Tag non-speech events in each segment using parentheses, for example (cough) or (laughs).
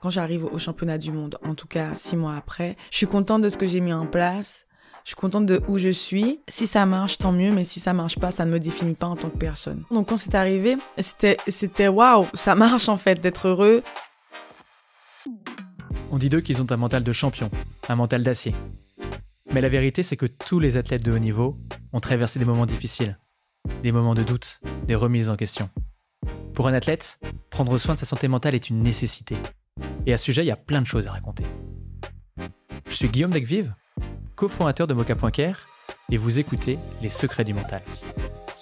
Quand j'arrive au championnat du monde, en tout cas six mois après, je suis contente de ce que j'ai mis en place. Je suis contente de où je suis. Si ça marche, tant mieux, mais si ça marche pas, ça ne me définit pas en tant que personne. Donc quand c'est arrivé, c'était, c'était waouh, ça marche en fait d'être heureux. On dit d'eux qu'ils ont un mental de champion, un mental d'acier. Mais la vérité, c'est que tous les athlètes de haut niveau ont traversé des moments difficiles, des moments de doute, des remises en question. Pour un athlète, prendre soin de sa santé mentale est une nécessité. Et à ce sujet, il y a plein de choses à raconter. Je suis Guillaume Degvive, cofondateur de Mocha.care, et vous écoutez Les Secrets du Mental.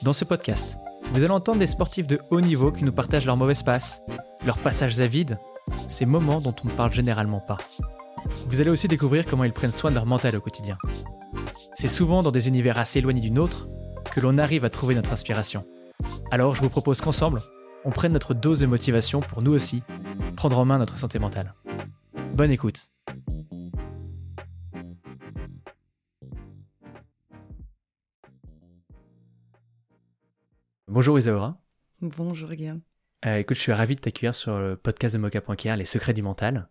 Dans ce podcast, vous allez entendre des sportifs de haut niveau qui nous partagent leurs mauvaises passes, leurs passages à vide, ces moments dont on ne parle généralement pas. Vous allez aussi découvrir comment ils prennent soin de leur mental au quotidien. C'est souvent dans des univers assez éloignés du nôtre que l'on arrive à trouver notre inspiration. Alors je vous propose qu'ensemble, on prenne notre dose de motivation pour nous aussi prendre en main notre santé mentale. Bonne écoute. Bonjour Isaura. Bonjour Guillaume. Euh, écoute, je suis ravi de t'accueillir sur le podcast de Mocha.care, Les secrets du mental.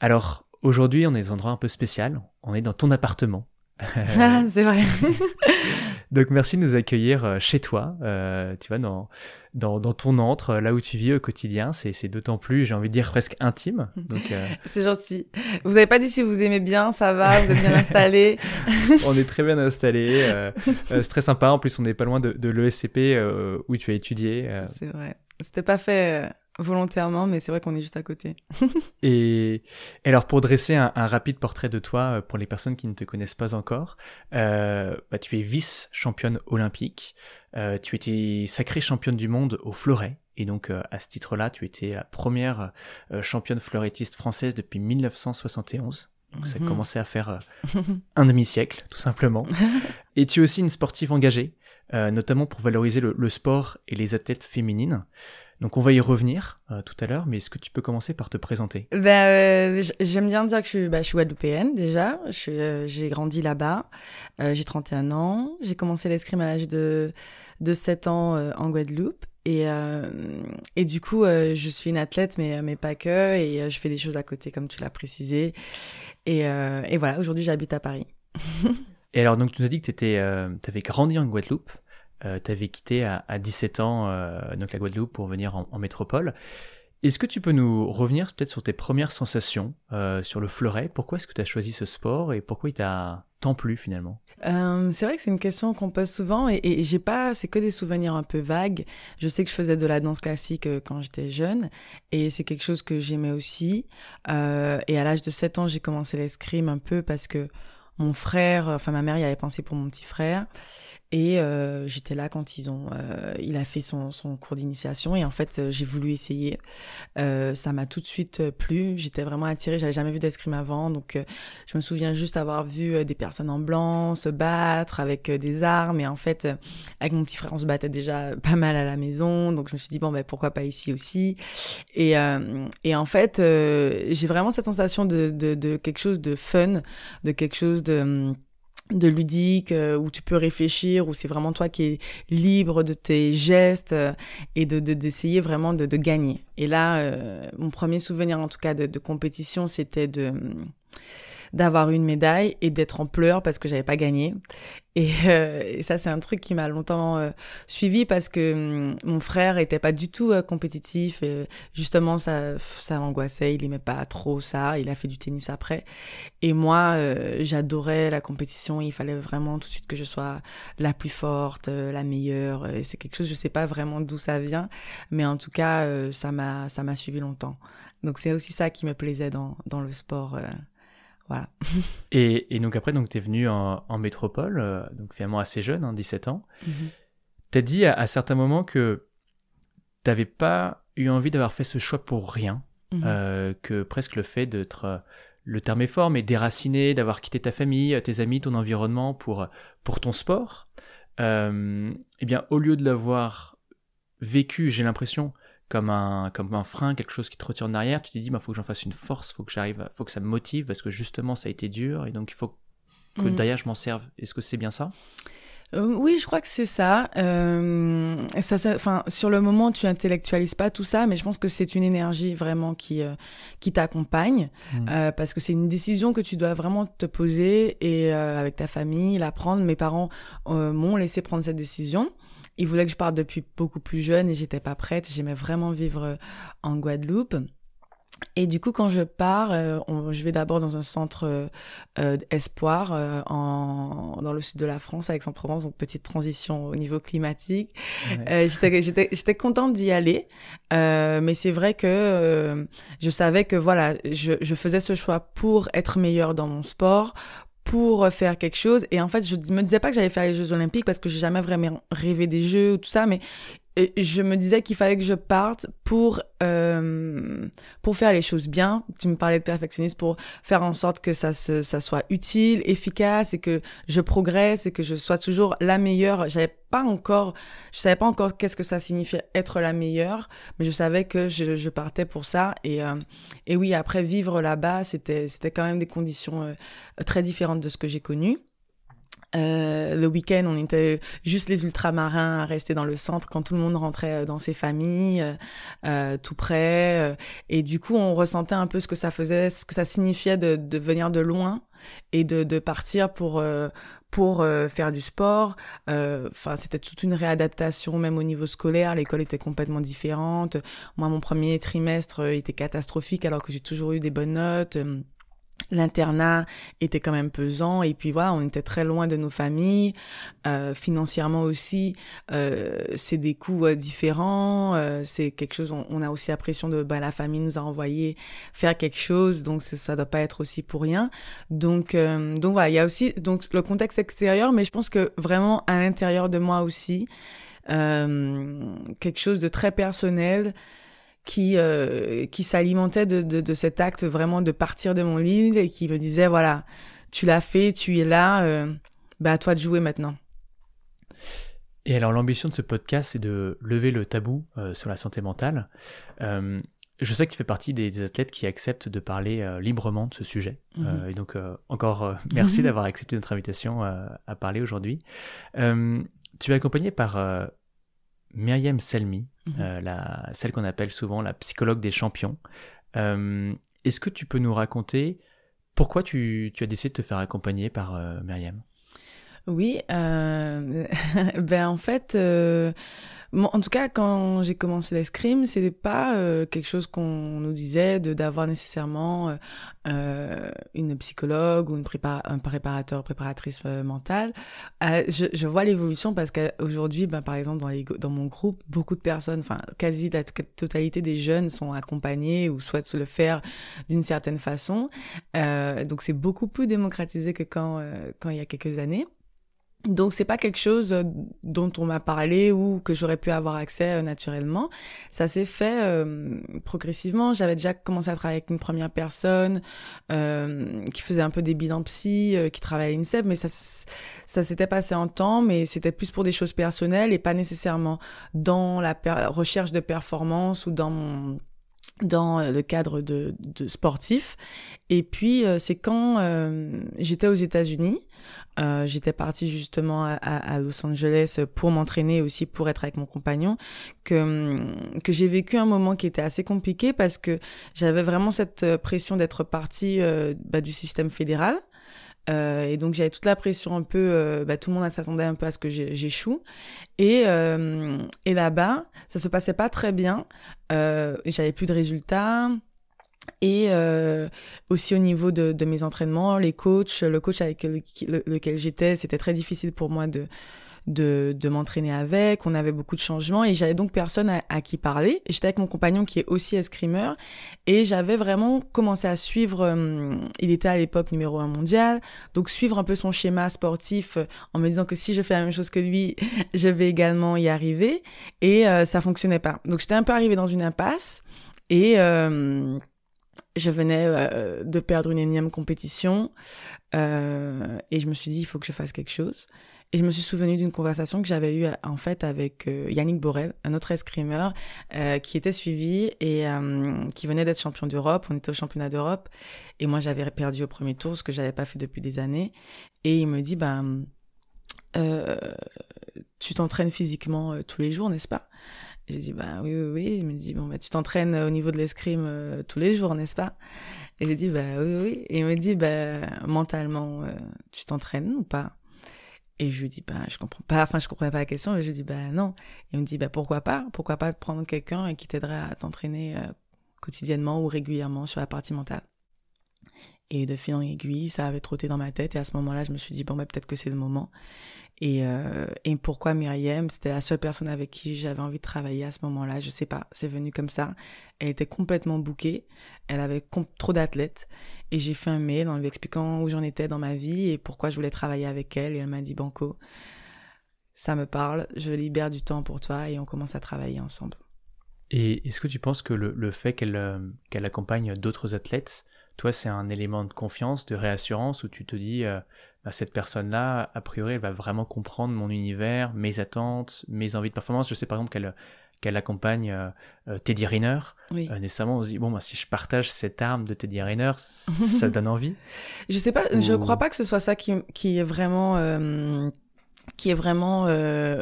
Alors, aujourd'hui, on est dans un endroit un peu spécial. On est dans ton appartement. (laughs) (laughs) Ah, c'est vrai. (laughs) Donc merci de nous accueillir euh, chez toi, euh, tu vois, dans, dans, dans, ton antre, là où tu vis au quotidien. C'est d'autant plus, j'ai envie de dire, presque intime. (laughs) Donc, euh... C'est gentil. Vous n'avez pas dit si vous aimez bien, ça va, vous êtes bien (laughs) installé On est très bien installé. Euh, euh, c'est très sympa. En plus, on n'est pas loin de, de l'ESCP où tu as étudié. C'est vrai. C'était pas fait volontairement, mais c'est vrai qu'on est juste à côté. (laughs) et, alors, pour dresser un, rapide portrait de toi euh, pour les personnes qui ne te connaissent pas encore, euh, bah, tu es vice-championne olympique, euh, tu étais sacrée championne du monde au fleuret, et donc à ce titre-là, tu étais la première championne fleurettiste française depuis 1971. Donc ça a mhm. commencé à faire (laughs) un demi-siècle, tout simplement. (laughs) Et tu es aussi une sportive engagée, notamment pour valoriser le, le, sport et les athlètes féminines. Donc on va y revenir euh, tout à l'heure, mais est-ce que tu peux commencer par te présenter? Ben, euh, J'aime bien dire que je suis, bah, je suis guadeloupéenne déjà, euh, j'ai grandi là-bas, j'ai 31 ans, j'ai commencé l'escrime à l'âge de, de 7 ans en Guadeloupe. Et, et du coup, je suis une athlète, mais, mais pas que, et je fais des choses à côté, comme tu l'as précisé. Et, et voilà, aujourd'hui j'habite à Paris. (laughs) et alors, donc tu nous as dit que tu avais grandi en Guadeloupe euh, tu avais quitté à, 17 ans euh, donc la Guadeloupe pour venir en, métropole. Est-ce que tu peux nous revenir peut-être sur tes premières sensations euh, sur le fleuret? Pourquoi est-ce que tu as choisi ce sport et pourquoi il t'a tant plu finalement? C'est vrai que c'est une question qu'on pose souvent et, et j'ai pas, c'est que des souvenirs un peu vagues. Je sais que je faisais de la danse classique quand j'étais jeune et c'est quelque chose que j'aimais aussi. et à l'âge de 7 ans, j'ai commencé l'escrime un peu parce que mon frère, enfin ma mère y avait pensé pour mon petit frère. Et euh, j'étais là quand ils ont, euh, il a fait son, son cours d'initiation et en fait euh, j'ai voulu essayer. Euh, ça m'a tout de suite euh, plu. J'étais vraiment attirée. J'avais jamais vu d'escrime avant, donc je me souviens juste avoir vu des personnes en blanc se battre avec des armes. Et en fait, avec mon petit frère, on se battait déjà pas mal à la maison, donc je me suis dit bon ben pourquoi pas ici aussi? Et et en fait, j'ai vraiment cette sensation de, de, de quelque chose de fun, de quelque chose de hum, de ludique euh, où tu peux réfléchir où c'est vraiment toi qui es libre de tes gestes euh, et de d'essayer vraiment de, de, gagner. Et là euh, mon premier souvenir en tout cas de, de compétition c'était de d'avoir une médaille et d'être en pleurs parce que j'avais pas gagné. Et, euh, et ça, c'est un truc qui m'a longtemps euh, suivi parce que hum, mon frère était pas du tout euh, compétitif. Justement, ça, ça l'angoissait. Il aimait pas trop ça. Il a fait du tennis après. Et moi, j'adorais la compétition. Il fallait vraiment tout de suite que je sois la plus forte, la meilleure. Et c'est quelque chose, je sais pas vraiment d'où ça vient, mais en tout cas, ça m'a, ça m'a suivi longtemps. Donc c'est aussi ça qui me plaisait dans, dans le sport. Voilà. (laughs) et, donc après, donc tu es venu en, métropole, euh, donc finalement assez jeune, 17 hein, ans. Mm-hmm. Tu as dit à, certains moments que tu n'avais pas eu envie d'avoir fait ce choix pour rien, mm-hmm. euh, que presque le fait d'être, euh, le terme est fort, mais déraciné, d'avoir quitté ta famille, tes amis, ton environnement pour, pour ton sport, eh bien au lieu de l'avoir vécu, j'ai l'impression, comme un, comme un frein, quelque chose qui te retire en arrière, tu te dis, il bah, faut que j'en fasse une force, faut que j'arrive, faut que ça me motive, parce que justement, ça a été dur, et donc il faut que mm. derrière, je m'en serve. Est-ce que c'est bien ça? Euh, oui, je crois que c'est ça. Euh, ça, enfin, sur le moment, tu intellectualises pas tout ça, mais je pense que c'est une énergie vraiment qui euh, qui t'accompagne mmh. euh, parce que c'est une décision que tu dois vraiment te poser et avec ta famille la prendre. Mes parents m'ont laissé prendre cette décision. Ils voulaient que je parte depuis beaucoup plus jeune et j'étais pas prête. J'aimais vraiment vivre en Guadeloupe. Et du coup, quand je pars, euh, je vais d'abord dans un centre euh, euh espoir euh, en, dans le sud de la France, avec Aix-en-Provence, donc petite transition au niveau climatique. Ouais. J'étais contente d'y aller, mais c'est vrai que je savais que voilà, je, je faisais ce choix pour être meilleure dans mon sport, pour faire quelque chose. Et en fait, je me disais pas que j'allais faire les Jeux Olympiques parce que j'ai jamais vraiment rêvé des Jeux ou tout ça, mais je me disais qu'il fallait que je parte pour euh, pour faire les choses bien. Tu me parlais de perfectionniste pour faire en sorte que ça se, ça soit utile, efficace et que je progresse et que je sois toujours la meilleure. J'avais pas encore, je savais pas encore qu'est-ce que ça signifiait être la meilleure, mais je savais que je, je partais pour ça. Et euh, et oui, après vivre là-bas, c'était c'était quand même des conditions euh, très différentes de ce que j'ai connu. Euh, le week-end, on était juste les ultramarins à rester dans le centre quand tout le monde rentrait euh, dans ses familles, euh, euh tout près. Euh, et du coup, on ressentait un peu ce que ça faisait, ce que ça signifiait de, de venir de loin et de, de partir pour pour faire du sport. Enfin, c'était toute une réadaptation, même au niveau scolaire. L'école était complètement différente. Moi, mon premier trimestre était catastrophique alors que j'ai toujours eu des bonnes notes l'internat était quand même pesant et puis voilà on était très loin de nos familles euh, financièrement aussi euh, c'est des coûts euh, différents euh, c'est quelque chose on, on, a aussi la pression de ben, la famille nous a envoyé faire quelque chose donc ça doit pas être aussi pour rien. Donc euh, donc voilà il y a aussi donc le contexte extérieur mais je pense que vraiment à l'intérieur de moi aussi euh, quelque chose de très personnel qui euh, qui s'alimentait de, de, de, cet acte vraiment de partir de mon lit et qui me disait voilà tu l'as fait tu es là euh, bah à toi de jouer maintenant et alors l'ambition de ce podcast c'est de lever le tabou euh, sur la santé mentale je sais que tu fais partie des, des athlètes qui acceptent de parler librement de ce sujet. -hmm. et donc, encore (laughs) merci (laughs) d'avoir accepté notre invitation à parler aujourd'hui. tu es accompagné par Myriam Selmi, mmh. euh, la, celle qu'on appelle souvent la psychologue des champions. Euh, Est-ce que tu peux nous raconter pourquoi tu, tu, as décidé de te faire accompagner par euh, Myriam? Oui, euh, (laughs) ben en fait en tout cas, quand j'ai commencé l'escrime, c'était pas euh, quelque chose qu'on nous disait de d'avoir nécessairement euh, euh, une psychologue ou une prépa un préparateur, préparatrice euh, mentale. Euh, je, je, vois l'évolution parce qu'aujourd'hui, ben, par exemple, dans, les, dans mon groupe, beaucoup de personnes, enfin, quasi la totalité des jeunes sont accompagnés ou souhaitent se le faire d'une certaine façon. donc, c'est beaucoup plus démocratisé que quand, quand il y a quelques années. Donc c'est pas quelque chose euh, dont on m'a parlé ou que j'aurais pu avoir accès euh, naturellement. Ça s'est fait euh, progressivement. J'avais déjà commencé à travailler avec une première personne euh, qui faisait un peu des bilans psy, euh, qui travaillait à l'INSEP, mais ça ça s'était passé en temps, mais c'était plus pour des choses personnelles et pas nécessairement dans la, recherche de performance ou dans mon dans le cadre de, de sportif. Et puis, c'est quand j'étais aux États-Unis, euh, j'étais partie justement à, Los Angeles pour m'entraîner aussi pour être avec mon compagnon que que j'ai vécu un moment qui était assez compliqué parce que j'avais vraiment cette pression d'être partie euh, bah, du système fédéral. Euh, et donc j'avais toute la pression un peu, euh, bah, tout le monde s'attendait un peu à ce que j'échoue. Et, euh, et là-bas, ça se passait pas très bien. j'avais plus de résultats. Et euh, aussi au niveau de, de, mes entraînements, les coachs, le coach avec le, le, lequel j'étais, c'était très difficile pour moi de de, de m'entraîner avec. On avait beaucoup de changements et j'avais donc personne à, à qui parler. J'étais avec mon compagnon qui est aussi escrimeur et j'avais vraiment commencé à suivre. Euh, il était à l'époque numéro un mondial, donc suivre un peu son schéma sportif euh, en me disant que si je fais la même chose que lui, (laughs) je vais également y arriver. Et euh, ça fonctionnait pas. Donc j'étais un peu arrivée dans une impasse et euh, je venais euh, de perdre une énième compétition euh, et je me suis dit il faut que je fasse quelque chose. Et je me suis souvenu d'une conversation que j'avais eue en fait avec euh, Yannick Borel un autre escrimeur qui était suivi et qui venait d'être champion d'Europe. On était au championnat d'Europe. Et moi j'avais perdu au premier tour ce que j'avais pas fait depuis des années. Et il me dit ben tu t'entraînes physiquement tous les jours, n'est-ce pas? J'ai dit, bah oui, oui, oui. Il me dit, bon, bah, tu t'entraînes au niveau de l'escrime tous les jours, n'est-ce pas? Et je dis, bah oui, oui. Et il me dit, bah mentalement, tu t'entraînes ou pas? Et je lui dis, bah, je comprends pas, enfin, je comprenais pas la question, mais je lui dis, bah, non. Il me dit, bah, pourquoi pas? Pourquoi pas prendre quelqu'un qui t'aiderait à t'entraîner euh, quotidiennement ou régulièrement sur la partie mentale? Et de fil en aiguille, ça avait trotté dans ma tête, et à ce moment-là, je me suis dit, bon, bah, peut-être que c'est le moment. Et, euh, et pourquoi Myriam? C'était la seule personne avec qui j'avais envie de travailler à ce moment-là. Je sais pas, c'est venu comme ça. Elle était complètement bookée. Elle avait trop d'athlètes. Et j'ai fait un mail en lui expliquant où j'en étais dans ma vie et pourquoi je voulais travailler avec elle. Et elle m'a dit, Banco, ça me parle, je libère du temps pour toi et on commence à travailler ensemble. Et est-ce que tu penses que le, fait euh, qu'elle accompagne d'autres athlètes, toi, c'est un élément de confiance, de réassurance, où tu te dis, euh, bah, cette personne-là, a priori, elle va vraiment comprendre mon univers, mes attentes, mes envies de performance. Je sais par exemple qu'elle qu'elle accompagne euh, euh, Teddy Riner. Oui. Euh, nécessairement, on se dit, bon, bah, si je partage cette arme de Teddy Riner, (laughs) ça donne envie. Je sais pas, je crois pas que ce soit ça qui, qui est vraiment, qui est vraiment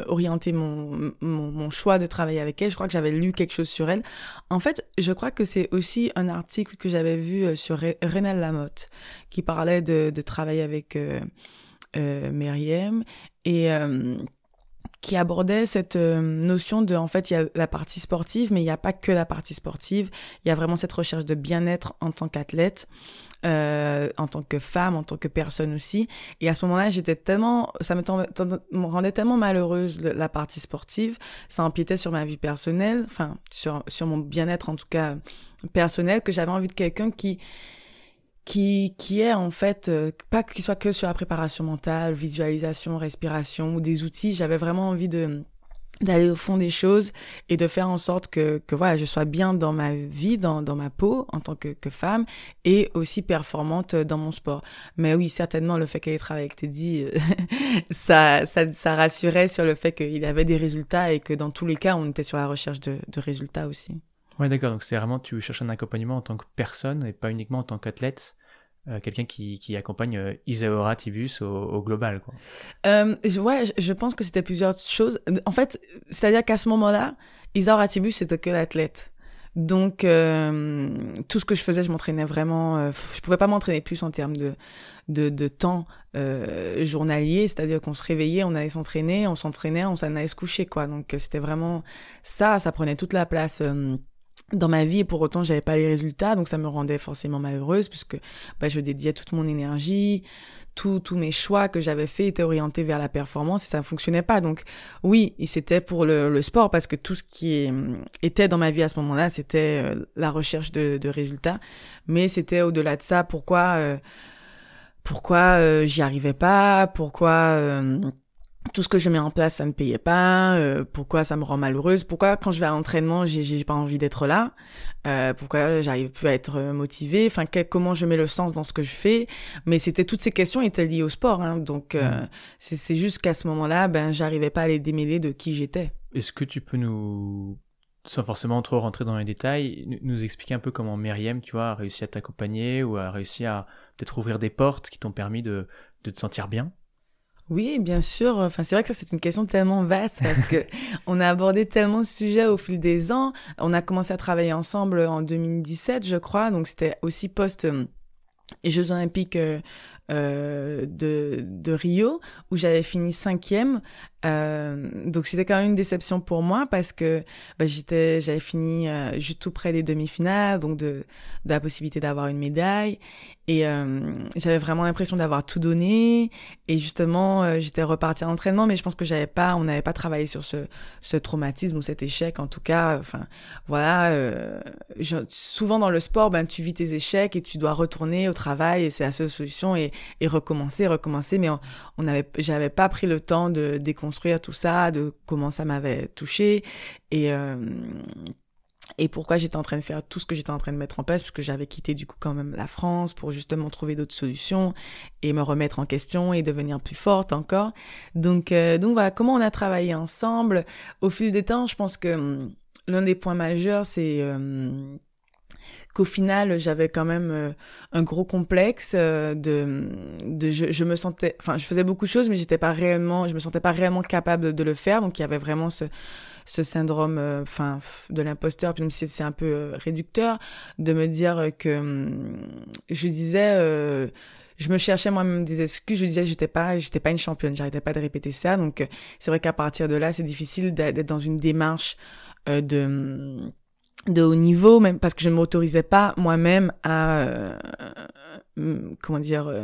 orienté mon, mon, mon, choix de travailler avec elle. Je crois que j'avais lu quelque chose sur elle. En fait, je crois que c'est aussi un article que j'avais vu sur Renal Lamotte, qui parlait de, de travailler avec euh, Myriam. Et qui abordait cette euh, notion de, en fait, il y a la partie sportive, mais il n'y a pas que la partie sportive. Il y a vraiment cette recherche de bien-être en tant qu'athlète, euh, en tant que femme, en tant que personne aussi. Et à ce moment-là, j'étais tellement, ça me, me, rendait tellement malheureuse la partie sportive. Ça empiétait sur ma vie personnelle, enfin, sur, sur mon bien-être en tout cas personnel, que j'avais envie de quelqu'un qui, qui, qui est en fait, euh, pas qu'il soit que sur la préparation mentale, visualisation, respiration ou des outils. J'avais vraiment envie de d'aller au fond des choses et de faire en sorte que, que voilà, je sois bien dans ma vie, dans, dans ma peau en tant que, que femme et aussi performante dans mon sport. Mais oui, certainement, le fait qu'elle ait travaillé avec Teddy, euh, (laughs) ça, ça, ça rassurait sur le fait qu'il avait des résultats et que dans tous les cas, on était sur la recherche de, de résultats aussi. Ouais, d'accord. Donc c'est vraiment, tu cherches un accompagnement en tant que personne et pas uniquement en tant qu'athlète. Euh, quelqu'un qui, qui, accompagne euh, Isaora Tibus au, global. Quoi. Euh, ouais, je, pense que c'était plusieurs choses. En fait, c'est-à-dire qu'à ce moment-là, Isaora Tibus, c'était que l'athlète. Donc, euh, tout ce que je faisais, je m'entraînais vraiment. Euh, je pouvais pas m'entraîner plus en termes de, de, de temps euh, journalier, c'est-à-dire qu'on se réveillait, on allait s'entraîner, on s'entraînait, on s'en allait se coucher, quoi. Donc, c'était vraiment ça, ça prenait toute la place dans ma vie et pour autant j'avais pas les résultats donc ça me rendait forcément malheureuse puisque bah, je dédiais toute mon énergie tous mes choix que j'avais faits étaient orientés vers la performance et ça ne fonctionnait pas. Donc oui c'était pour le, le, sport parce que tout ce qui était dans ma vie à ce moment-là c'était euh, la recherche de, de, résultats. Mais c'était au-delà de ça pourquoi euh, pourquoi euh, j'y arrivais pas pourquoi tout ce que je mets en place, ça ne payait pas. Euh, pourquoi ça me rend malheureuse Pourquoi quand je vais à l'entraînement, j'ai, pas envie d'être là euh, Pourquoi j'arrive plus à être motivée Enfin, comment je mets le sens dans ce que je fais Mais c'était toutes ces questions étaient liées au sport, hein, donc euh, mm. c'est, c'est juste qu'à ce moment-là, ben, j'arrivais pas à les démêler de qui j'étais. Est-ce que tu peux nous, sans forcément trop rentrer dans les détails, nous expliquer un peu comment Myriam, tu vois, a réussi à t'accompagner ou a réussi à peut-être ouvrir des portes qui t'ont permis de, de te sentir bien? Oui, bien sûr. Enfin, c'est vrai que ça, c'est une question tellement vaste parce que (laughs) on a abordé tellement de sujets au fil des ans. On a commencé à travailler ensemble en 2017, je crois. Donc, c'était aussi post euh, Jeux Olympiques euh, euh, de, de Rio où j'avais fini cinquième. Euh, donc c'était quand même une déception pour moi parce que bah, j'étais, j'avais fini euh, juste tout près des demi-finales, donc de, de la possibilité d'avoir une médaille. Et euh, j'avais vraiment l'impression d'avoir tout donné. Et justement, euh, j'étais repartie à l'entraînement, mais je pense que j'avais pas, on n'avait pas travaillé sur ce, ce traumatisme ou cet échec. En tout cas, enfin, voilà. Je, souvent dans le sport, ben tu vis tes échecs et tu dois retourner au travail et c'est la seule solution et, et recommencer, recommencer. Mais on, on avait, j'avais pas pris le temps de déconstruire tout ça, de comment ça m'avait touché et euh, et pourquoi j'étais en train de faire tout ce que j'étais en train de mettre en place, puisque j'avais quitté du coup quand même la France pour justement trouver d'autres solutions et me remettre en question et devenir plus forte encore. Donc, euh, donc voilà, comment on a travaillé ensemble. Au fil des temps, je pense que hum, l'un des points majeurs, c'est... Euh, qu'au final j'avais quand même euh, un gros complexe euh, de, de je, je, me sentais enfin je faisais beaucoup de choses mais j'étais pas réellement je me sentais pas réellement capable de le faire donc il y avait vraiment ce ce syndrome euh, enfin de l'imposteur puis même si c'est un peu réducteur de me dire que hum, je disais je me cherchais moi-même des excuses. Je disais j'étais pas, j'étais pas une championne. J'arrêtais pas de répéter ça. Donc c'est vrai qu'à partir de là, c'est difficile d'être dans une démarche de hum, de haut niveau, même parce que je ne m'autorisais pas moi-même à, euh, comment dire, euh,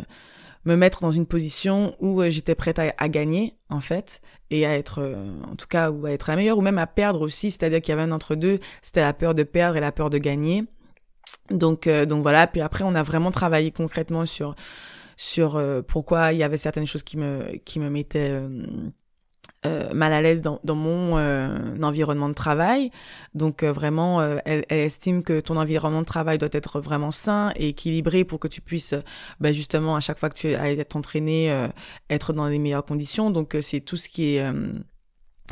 me mettre dans une position où euh, j'étais prête à, gagner, en fait, et à être, en tout cas, ou à être la meilleure, ou même à perdre aussi, c'est-à-dire qu'il y avait un entre-deux, c'était la peur de perdre et la peur de gagner. Donc, donc voilà, puis après, on a vraiment travaillé concrètement sur, sur pourquoi il y avait certaines choses qui me, qui me mettaient euh, mal à l'aise dans, dans mon euh, environnement de travail. Donc euh, vraiment, elle, elle, estime que ton environnement de travail doit être vraiment sain et équilibré pour que tu puisses bah, justement à chaque fois que tu ailles t'entraîner, être dans les meilleures conditions. Donc c'est tout ce qui est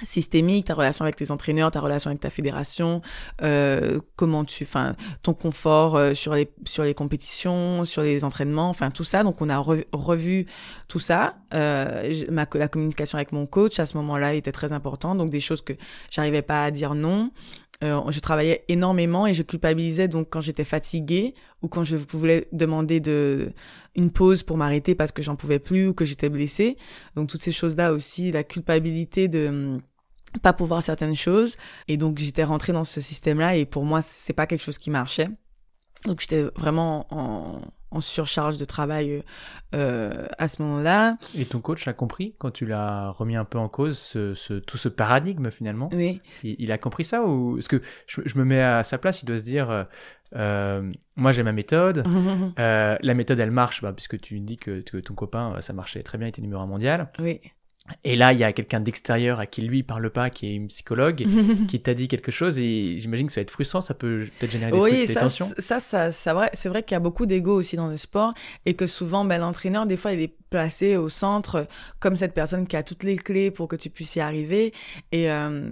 systémique, ta relation avec tes entraîneurs, ta relation avec ta fédération, euh, comment tu, enfin, ton confort euh, sur les sur les compétitions, sur les entraînements, enfin tout ça. Donc on a revu tout ça. Euh, ma la communication avec mon coach à ce moment-là était très important. Donc des choses que j'arrivais pas à dire non. Euh, je travaillais énormément et je culpabilisais donc quand j'étais fatiguée ou quand je voulais demander de une pause pour m'arrêter parce que j'en pouvais plus ou que j'étais blessée. Donc toutes ces choses-là aussi, la culpabilité de hum, pas pouvoir certaines choses et donc j'étais rentrée dans ce système-là et pour moi c'est pas quelque chose qui marchait. Donc j'étais vraiment en, en, surcharge de travail euh, à ce moment-là. Et ton coach l'a compris quand tu l'as remis un peu en cause, ce, ce, tout ce paradigme finalement? Oui. Il, a compris ça ou est-ce que je, je, me mets à sa place, il doit se dire, euh, euh moi j'ai ma méthode, (laughs) euh, la méthode elle marche, bah, puisque tu dis que, que, ton copain ça marchait très bien, il était numéro un mondial. Oui. Et là, il y a quelqu'un d'extérieur à qui lui parle pas, qui est une psychologue, (laughs) qui t'a dit quelque chose et j'imagine que ça va être frustrant, ça peut peut-être générer des, oui, ça, tensions. ça, ça, ça vrai, c'est vrai qu'il y a beaucoup d'ego aussi dans le sport et que souvent, ben, l'entraîneur, des fois, il est placé au centre comme cette personne qui a toutes les clés pour que tu puisses y arriver. Et, euh,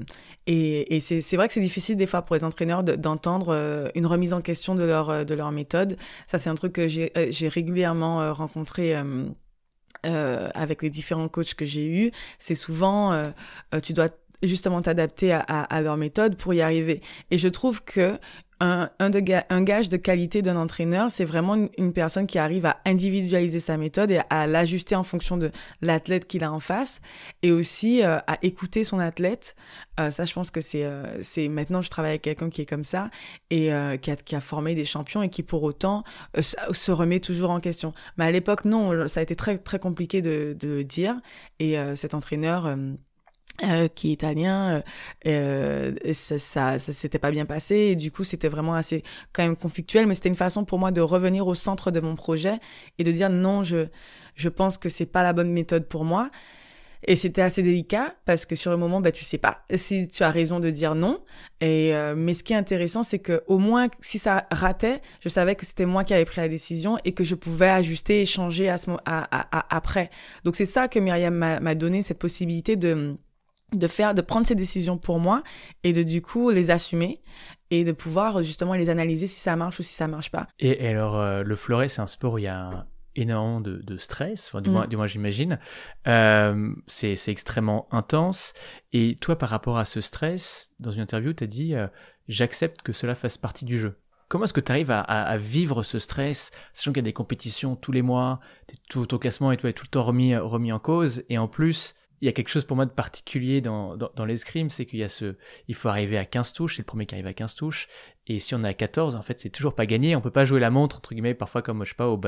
et, et c'est, vrai que c'est difficile des fois pour les entraîneurs d'entendre euh, une remise en question de leur, de leur méthode. Ça, c'est un truc que j'ai, euh, j'ai régulièrement rencontré. Euh, avec les différents coachs que j'ai eus, c'est souvent euh, euh, tu dois justement t'adapter à, à, leur méthode pour y arriver. Et je trouve que un, un, de, un gage de qualité d'un entraîneur, c'est vraiment une, personne qui arrive à individualiser sa méthode et à, l'ajuster en fonction de l'athlète qu'il a en face et aussi euh, à écouter son athlète. Euh, ça, je pense que c'est euh, c'est maintenant je travaille avec quelqu'un qui est comme ça et qui a, qui, a, formé des champions et qui pour autant se remet toujours en question. Mais à l'époque, non, ça a été très très compliqué de, de dire et cet entraîneur euh, qui est italien, euh, euh ça, ça, ça s'était pas bien passé et du coup c'était vraiment assez quand même conflictuel, mais c'était une façon pour moi de revenir au centre de mon projet et de dire non, je je pense que c'est pas la bonne méthode pour moi. Et c'était assez délicat parce que sur le moment, bah, tu sais pas si tu as raison de dire non. Et euh, mais ce qui est intéressant, c'est que au moins si ça ratait, je savais que c'était moi qui avais pris la décision et que je pouvais ajuster et changer à ce à, à, après. Donc c'est ça que Myriam m'a donné cette possibilité de de faire, de prendre ces décisions pour moi et de du coup les assumer et de pouvoir justement les analyser si ça marche ou si ça marche pas. Et, alors euh, le fleuret c'est un sport où il y a énormément de, de stress, enfin, du, moins, mm. du moins j'imagine. Euh, c'est extrêmement intense. Et toi par rapport à ce stress, dans une interview tu as dit euh, j'accepte que cela fasse partie du jeu. Comment est-ce que tu arrives à, à, vivre ce stress, sachant qu'il y a des compétitions tous les mois, tout au classement et tout est tout le temps remis, remis en cause, et en plus, il y a quelque chose pour moi de particulier dans, dans, dans l'escrime, c'est qu'il y a ce, il faut arriver à 15 touches, c'est le premier qui arrive à 15 touches, et si on est à 14, en fait, c'est toujours pas gagné, on peut pas jouer la montre, entre guillemets, parfois comme, je sais pas, au,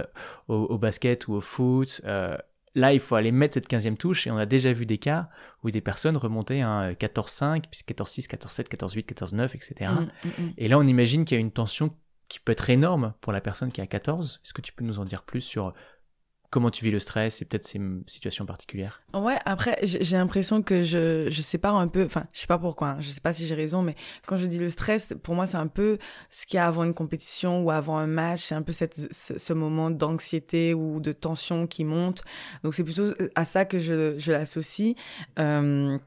au, basket ou au foot, euh, là, il faut aller mettre cette 15e touche, et on a déjà vu des cas où des personnes remontaient à 14-5, puis 14-6, 14-7, 14-8, 14-9, etc. Et là, on imagine qu'il y a une tension qui peut être énorme pour la personne qui est à 14. Est-ce que tu peux nous en dire plus sur comment tu vis le stress et peut-être ces situations particulières? Ouais, après, j'ai l'impression que je, je sépare un peu, enfin, je sais pas pourquoi, hein, je sais pas si j'ai raison, mais quand je dis le stress, pour moi, c'est un peu ce qu'il y a avant une compétition ou avant un match, c'est un peu cette, ce, moment d'anxiété ou de tension qui monte. Donc, c'est plutôt à ça que je, je l'associe. Euh,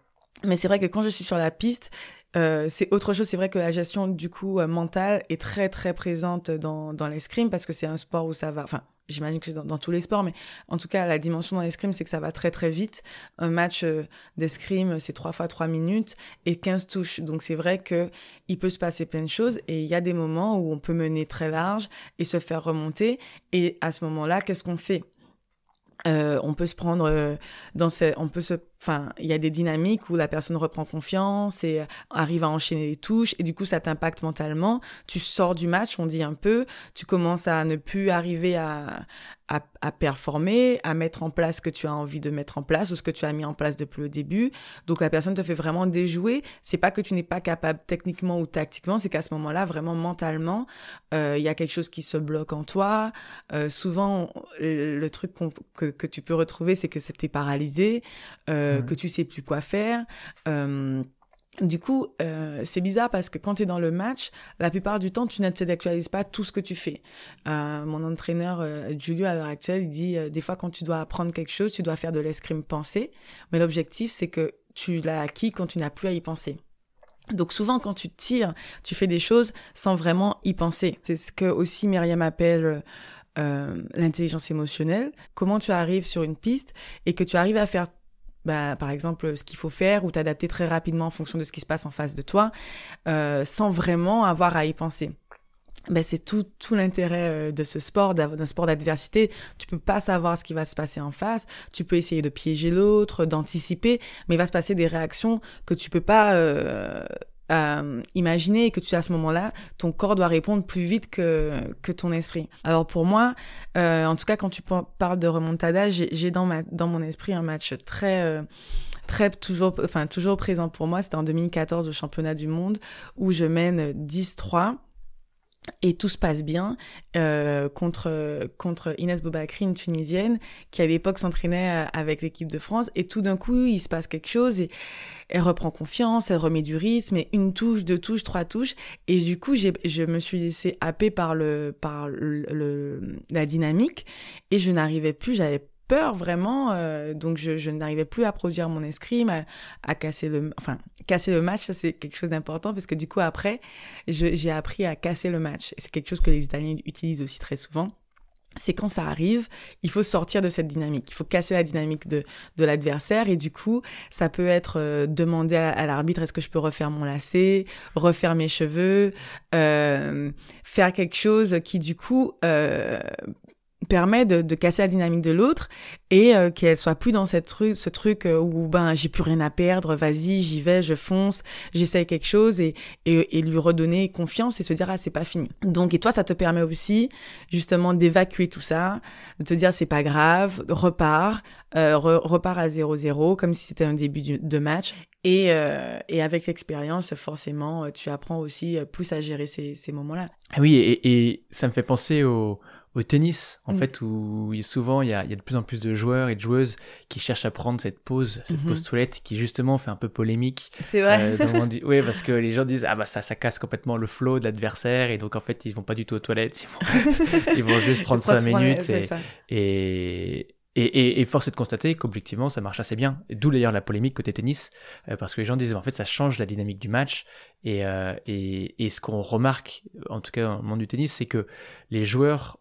mais c'est vrai que quand je suis sur la piste, euh, c'est autre chose. C'est vrai que la gestion du coup euh, mentale est très très présente dans, dans l'escrime parce que c'est un sport où ça va. Enfin, j'imagine que c'est dans, tous les sports, mais en tout cas, la dimension dans l'escrime, c'est que ça va très très vite. Un match euh, d'escrime, c'est 3 fois 3 minutes et 15 touches. Donc c'est vrai que il peut se passer plein de choses et il y a des moments où on peut mener très large et se faire remonter. Et à ce moment-là, qu'est-ce qu'on fait? Euh, on peut se prendre euh, dans ces, on peut se, enfin, il y a des dynamiques où la personne reprend confiance et arrive à enchaîner les touches et du coup ça t'impacte mentalement. Tu sors du match, on dit un peu, tu commences à ne plus arriver à, à, performer, à mettre en place ce que tu as envie de mettre en place ou ce que tu as mis en place depuis le début. Donc la personne te fait vraiment déjouer. C'est pas que tu n'es pas capable techniquement ou tactiquement, c'est qu'à ce moment-là, vraiment mentalement, euh, il y a quelque chose qui se bloque en toi. Euh, souvent, le truc que, tu peux retrouver, c'est que c'était paralysé, euh, que tu sais plus quoi faire. Euh, du coup, euh, c'est bizarre parce que quand tu es dans le match, la plupart du temps, tu n'intellectualises pas tout ce que tu fais. Euh, mon entraîneur, Julio, à l'heure actuelle, il dit des fois, quand tu dois apprendre quelque chose, tu dois faire de l'escrime pensée. Mais l'objectif, c'est que tu l'as acquis quand tu n'as plus à y penser. Donc souvent, quand tu tires, tu fais des choses sans vraiment y penser. C'est ce que aussi Myriam appelle l'intelligence émotionnelle. Comment tu arrives sur une piste et que tu arrives à faire bah, par exemple, ce qu'il faut faire ou t'adapter très rapidement en fonction de ce qui se passe en face de toi, euh, sans vraiment avoir à y penser. Ben, c'est tout, tout l'intérêt euh, de ce sport, d'un sport d'adversité. Tu peux pas savoir ce qui va se passer en face. Tu peux essayer de piéger l'autre, d'anticiper, mais il va se passer des réactions que tu peux pas euh, euh, imaginer que tu à ce moment-là, ton corps doit répondre plus vite que, que ton esprit. Alors pour moi, euh, en tout cas quand tu parles de remontada, j'ai dans, dans mon esprit un match très... Euh, très toujours enfin toujours présent pour moi c'était en 2014 au championnat du monde où je mène 10-3 et tout se passe bien euh, contre contre Inès Boubakri, une Tunisienne qui à l'époque s'entraînait euh, avec l'équipe de France. Et tout d'un coup il se passe quelque chose et elle reprend confiance, elle remet du rythme et une touche, deux touches, trois touches. Et du coup je me suis laissée happer par le par le, la dynamique. Et je n'arrivais plus, j'avais peur vraiment euh, donc je, je n'arrivais plus à produire mon escrime à, à, casser le enfin casser le match ça c'est quelque chose d'important parce que du coup après j'ai appris à casser le match c'est quelque chose que les Italiens utilisent aussi très souvent c'est quand ça arrive, il faut sortir de cette dynamique. Il faut casser la dynamique de, de l'adversaire et du coup, ça peut être euh, demander à, l'arbitre est-ce que je peux refaire mon lacet, refaire mes cheveux, euh, faire quelque chose qui du coup permet de, casser la dynamique de l'autre et euh, qu'elle soit plus dans cette truc, ce truc euh, où ben j'ai plus rien à perdre, vas-y, j'y vais, je fonce, j'essaye quelque chose et, et, lui redonner confiance et se dire ah c'est pas fini. Donc et toi ça te permet aussi justement d'évacuer tout ça, de te dire c'est pas grave, repars, euh, repars à 0-0 comme si c'était un début de match et, et avec l'expérience forcément tu apprends aussi plus à gérer ces, ces moments-là. Ah oui et, et ça me fait penser au au tennis, en mm. fait, où souvent il y, a, il y, a, de plus en plus de joueurs et de joueuses qui cherchent à prendre cette pause, cette mm-hmm. pause toilette, qui justement fait un peu polémique. C'est vrai. Euh, (laughs) oui, parce que les gens disent ah bah ça, ça casse complètement le flow de l'adversaire et donc en fait ils vont pas du tout aux toilettes, ils vont, (laughs) ils vont juste prendre cinq minutes et, et, et, et, force est de constater qu'objectivement, ça marche assez bien. D'où d'ailleurs la polémique côté tennis, euh, parce que les gens disent en fait ça change la dynamique du match. Et, euh, et, et ce qu'on remarque, en tout cas dans le monde du tennis, c'est que les joueurs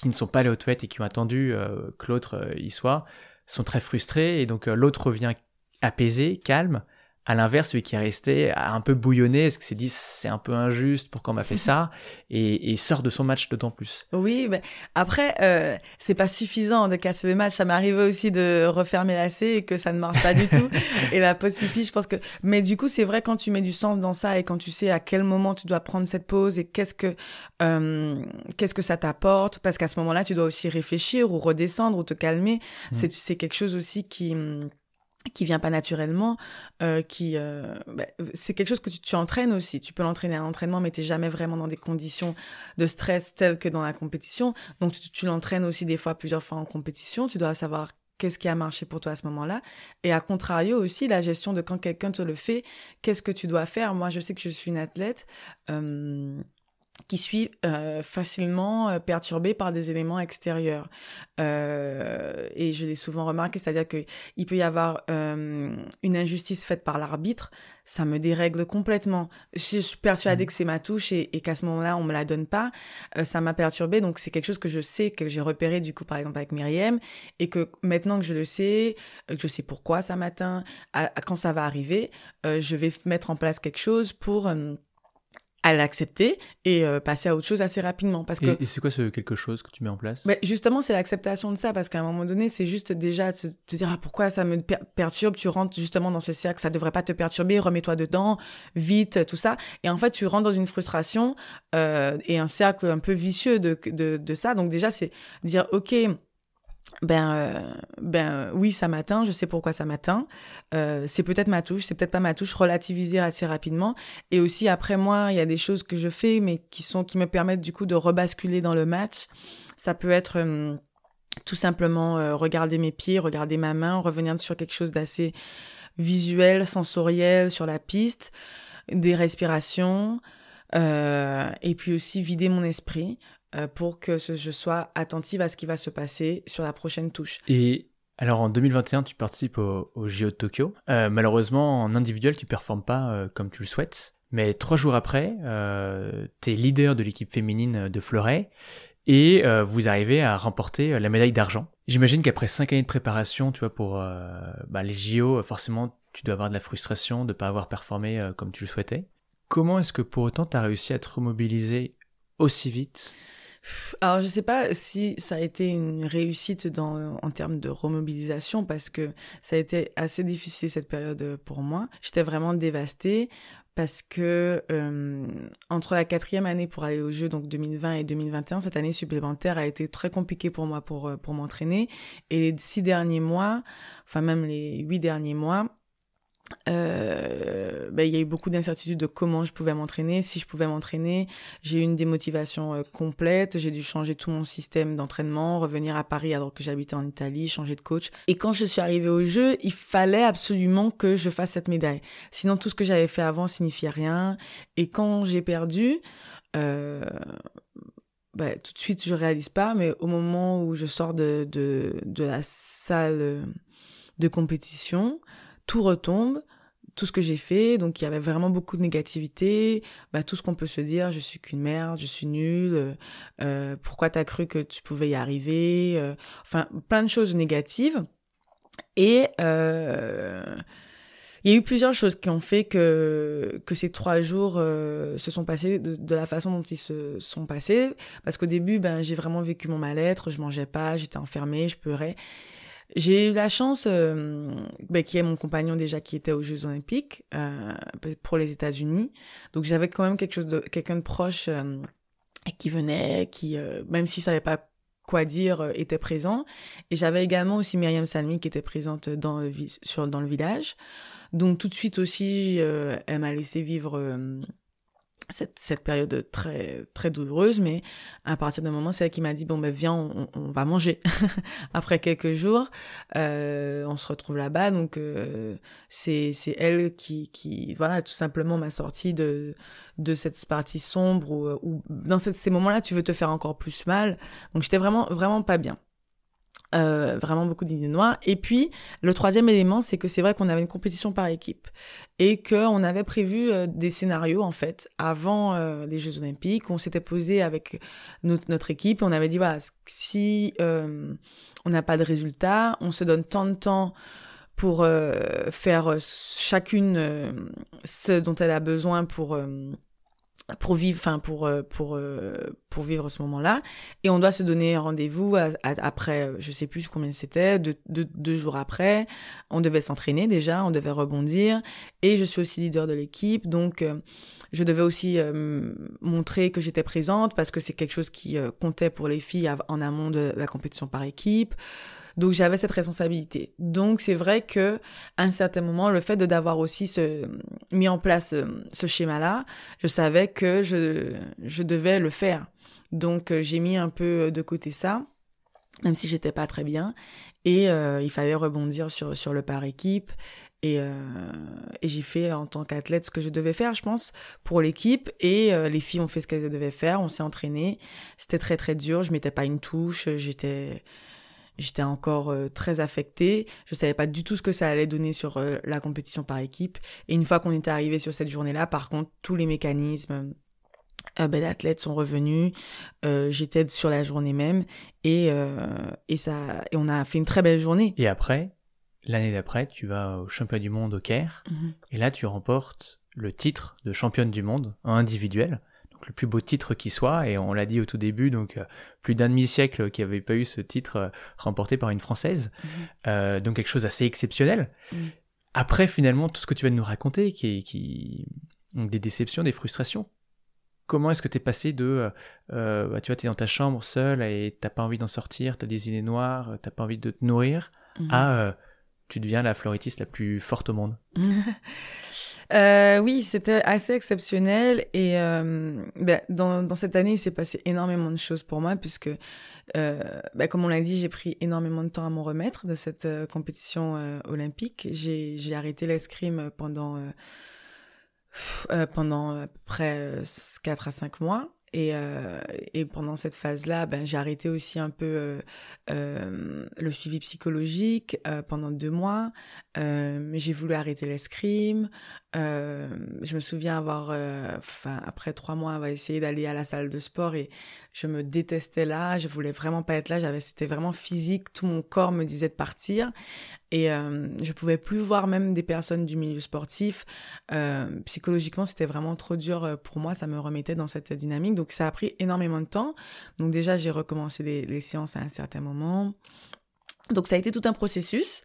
qui ne sont pas allés aux et qui ont attendu euh, que l'autre euh, y soit, sont très frustrés. Et donc euh, l'autre revient apaisé, calme, à l'inverse, celui qui est resté a un peu bouillonné, est-ce que s'est dit c'est un peu injuste, pourquoi on m'a fait (laughs) ça, et, et, sort de son match d'autant plus. Oui, mais après, euh, c'est pas suffisant de casser le match. Ça m'est arrivé aussi de refermer la et que ça ne marche pas du tout. (laughs) Et la pause pipi, je pense que. Mais du coup, c'est vrai quand tu mets du sens dans ça et quand tu sais à quel moment tu dois prendre cette pause et qu'est-ce que euh, qu'est-ce que ça t'apporte, parce qu'à ce moment-là, tu dois aussi réfléchir ou redescendre ou te calmer. Mmh. C'est c'est quelque chose aussi qui qui vient pas naturellement, euh, qui euh, bah, c'est quelque chose que tu, tu entraînes aussi. Tu peux l'entraîner à l'entraînement, mais t'es jamais vraiment dans des conditions de stress telles que dans la compétition. Donc tu, tu l'entraînes aussi des fois plusieurs fois en compétition. Tu dois savoir qu'est-ce qui a marché pour toi à ce moment-là. Et à contrario aussi, la gestion de quand quelqu'un te le fait, qu'est-ce que tu dois faire? Moi, je sais que je suis une athlète. Euh, qui suis euh, facilement euh, perturbée par des éléments extérieurs. Euh, et je l'ai souvent remarqué, c'est-à-dire qu'il peut y avoir euh, une injustice faite par l'arbitre, ça me dérègle complètement. Je suis persuadée mmh. que c'est ma touche et, et qu'à ce moment-là, on me la donne pas. Euh, ça m'a perturbée, donc c'est quelque chose que je sais, que j'ai repéré du coup par exemple avec Myriam, et que maintenant que je le sais, que je sais pourquoi ça m'atteint, quand ça va arriver, je vais mettre en place quelque chose pour à l'accepter et euh, passer à autre chose assez rapidement parce que et, c'est quoi ce quelque chose que tu mets en place? Mais justement c'est l'acceptation de ça parce qu'à un moment donné c'est juste déjà te, te dire ah, pourquoi ça me perturbe? Tu rentres justement dans ce cercle ça devrait pas te perturber remets-toi dedans vite tout ça. Et en fait tu rentres dans une frustration euh, et un cercle un peu vicieux de de, de ça. Donc déjà c'est dire ok ben euh, ben oui ça m'atteint je sais pourquoi ça m'atteint. Euh, c'est peut-être ma touche c'est peut-être pas ma touche relativiser assez rapidement. Et aussi après moi il y a des choses que je fais mais qui sont qui me permettent du coup de rebasculer dans le match. Ça peut être euh, tout simplement euh, regarder mes pieds regarder ma main revenir sur quelque chose d'assez visuel sensoriel sur la piste des respirations et puis aussi vider mon esprit euh, pour que je sois attentive à ce qui va se passer sur la prochaine touche. Et alors en 2021, tu participes au, JO de Tokyo. Euh, malheureusement, en individuel, tu performes pas euh, comme tu le souhaites. Mais trois jours après, euh, tu es leader de l'équipe féminine de fleuret et vous arrivez à remporter la médaille d'argent. J'imagine qu'après cinq années de préparation, tu vois, pour bah, les JO, forcément, tu dois avoir de la frustration de ne pas avoir performé comme tu le souhaitais. Comment est-ce que pour autant tu as réussi à te remobiliser aussi vite alors, je sais pas si ça a été une réussite dans, en termes de remobilisation parce que ça a été assez difficile cette période pour moi. J'étais vraiment dévastée parce que euh, entre la quatrième année pour aller au jeu, donc 2020 et 2021, cette année supplémentaire a été très compliquée pour moi pour, pour m'entraîner. Et les six derniers mois, enfin même les huit derniers mois, euh, ben, il y a eu beaucoup d'incertitudes de comment je pouvais m'entraîner, si je pouvais m'entraîner. J'ai eu une démotivation euh, complète. J'ai dû changer tout mon système d'entraînement, revenir à Paris alors que j'habitais en Italie, changer de coach. Et quand je suis arrivée au jeu, il fallait absolument que je fasse cette médaille. Sinon, tout ce que j'avais fait avant signifiait rien. Et quand j'ai perdu, euh, ben, tout de suite, je réalise pas, mais au moment où je sors de, la salle de compétition, tout retombe, tout ce que j'ai fait, donc il y avait vraiment beaucoup de négativité, bah, tout ce qu'on peut se dire, je suis qu'une merde, je suis nulle, euh, euh pourquoi t'as cru que tu pouvais y arriver, euh, enfin plein de choses négatives. Et euh, il y a eu plusieurs choses qui ont fait que, que ces trois jours se sont passés de, de, la façon dont ils se sont passés. Parce qu'au début, ben, j'ai vraiment vécu mon mal-être, je mangeais pas, j'étais enfermée, je pleurais. J'ai eu la chance euh, qu'il y ait mon compagnon déjà qui était aux Jeux Olympiques euh, pour les États-Unis. Donc j'avais quand même quelque chose de quelqu'un de proche euh, qui venait, qui euh, même s'il savait pas quoi dire, euh, était présent. Et j'avais également aussi Myriam Salmi qui était présente dans sur, dans le village. Donc tout de suite aussi, elle m'a laissé vivre cette, cette période très très douloureuse mais à partir d'un moment c'est elle qui m'a dit bon ben viens on, on va manger (laughs) après quelques jours. Euh, on se retrouve là-bas. Donc euh, c'est c'est elle qui qui voilà tout simplement m'a sorti de de cette partie sombre où, dans ces moments-là tu veux te faire encore plus mal. Donc j'étais vraiment vraiment pas bien euh, vraiment beaucoup d'idées noires. Et puis, le troisième élément, c'est que c'est vrai qu'on avait une compétition par équipe et qu'on avait prévu euh, des scénarios, en fait, avant euh, les Jeux Olympiques. On s'était posé avec notre, notre, équipe et on avait dit, voilà, si euh, on n'a pas de résultat, on se donne tant de temps pour faire chacune ce dont elle a besoin pour pour vivre enfin pour euh, pour euh, pour vivre ce moment-là. Et on doit se donner rendez-vous après je sais plus combien c'était deux, deux, jours après. On devait s'entraîner déjà on devait rebondir. Et je suis aussi leader de l'équipe donc euh, je devais aussi montrer que j'étais présente parce que c'est quelque chose qui comptait pour les filles en amont de la compétition par équipe donc j'avais cette responsabilité. Donc c'est vrai que à un certain moment, le fait de d'avoir aussi mis en place euh, ce, schéma-là, je savais que je, devais le faire. Donc euh, j'ai mis un peu de côté ça, même si j'étais pas très bien. Et euh, il fallait rebondir sur, sur le par équipe. Et, et j'ai fait en tant qu'athlète ce que je devais faire, je pense, pour l'équipe. Et les filles ont fait ce qu'elles devaient faire. On s'est entraîné. C'était très très dur. Je mettais pas une touche. J'étais j'étais encore très affectée. Je savais pas du tout ce que ça allait donner sur la compétition par équipe. Et une fois qu'on était arrivé sur cette journée-là, par contre, tous les mécanismes, euh, ben, d'athlètes sont revenus. Euh, J'étais sur la journée même et, euh, et, ça, et on a fait une très belle journée. Et après, l'année d'après, tu vas au championnat du monde au Caire Mhm. et là tu remportes le titre de championne du monde individuel. Le plus beau titre qui soit et on l'a dit au tout début, donc euh, plus d'un demi-siècle qui avait pas eu ce titre euh, remporté par une Française. Mhm. Euh, donc quelque chose d'assez exceptionnel. Après finalement tout ce que tu vas nous raconter qui qui donc, des déceptions, des frustrations. Comment est-ce que tu es passé de, euh, bah, tu vois, tu es dans ta chambre seule et t'as pas envie d'en sortir, tu as des idées noires, t'as pas envie de te nourrir, Mhm. à euh, tu deviens la floritiste la plus forte au monde (laughs) Euh, oui, c'était assez exceptionnel et euh, ben, dans, cette année, il s'est passé énormément de choses pour moi puisque, euh, ben, comme on l'a dit, j'ai pris énormément de temps à m'en remettre de cette compétition olympique. J'ai arrêté l'escrime pendant pendant à peu près 4 à 5 mois. Et, euh, et pendant cette phase-là, ben, j'ai arrêté aussi un peu euh, euh, le suivi psychologique pendant deux mois. J'ai voulu arrêter l'escrime. Euh, je me souviens avoir, euh, après trois mois, avoir essayé d'aller à la salle de sport et je me détestais là. Je voulais vraiment pas être là. J'avais, c'était vraiment physique. Tout mon corps me disait de partir et euh, je pouvais plus voir même des personnes du milieu sportif. Euh, psychologiquement, c'était vraiment trop dur pour moi. Ça me remettait dans cette dynamique. Donc ça a pris énormément de temps. Donc déjà, j'ai recommencé les séances à un certain moment. Donc ça a été tout un processus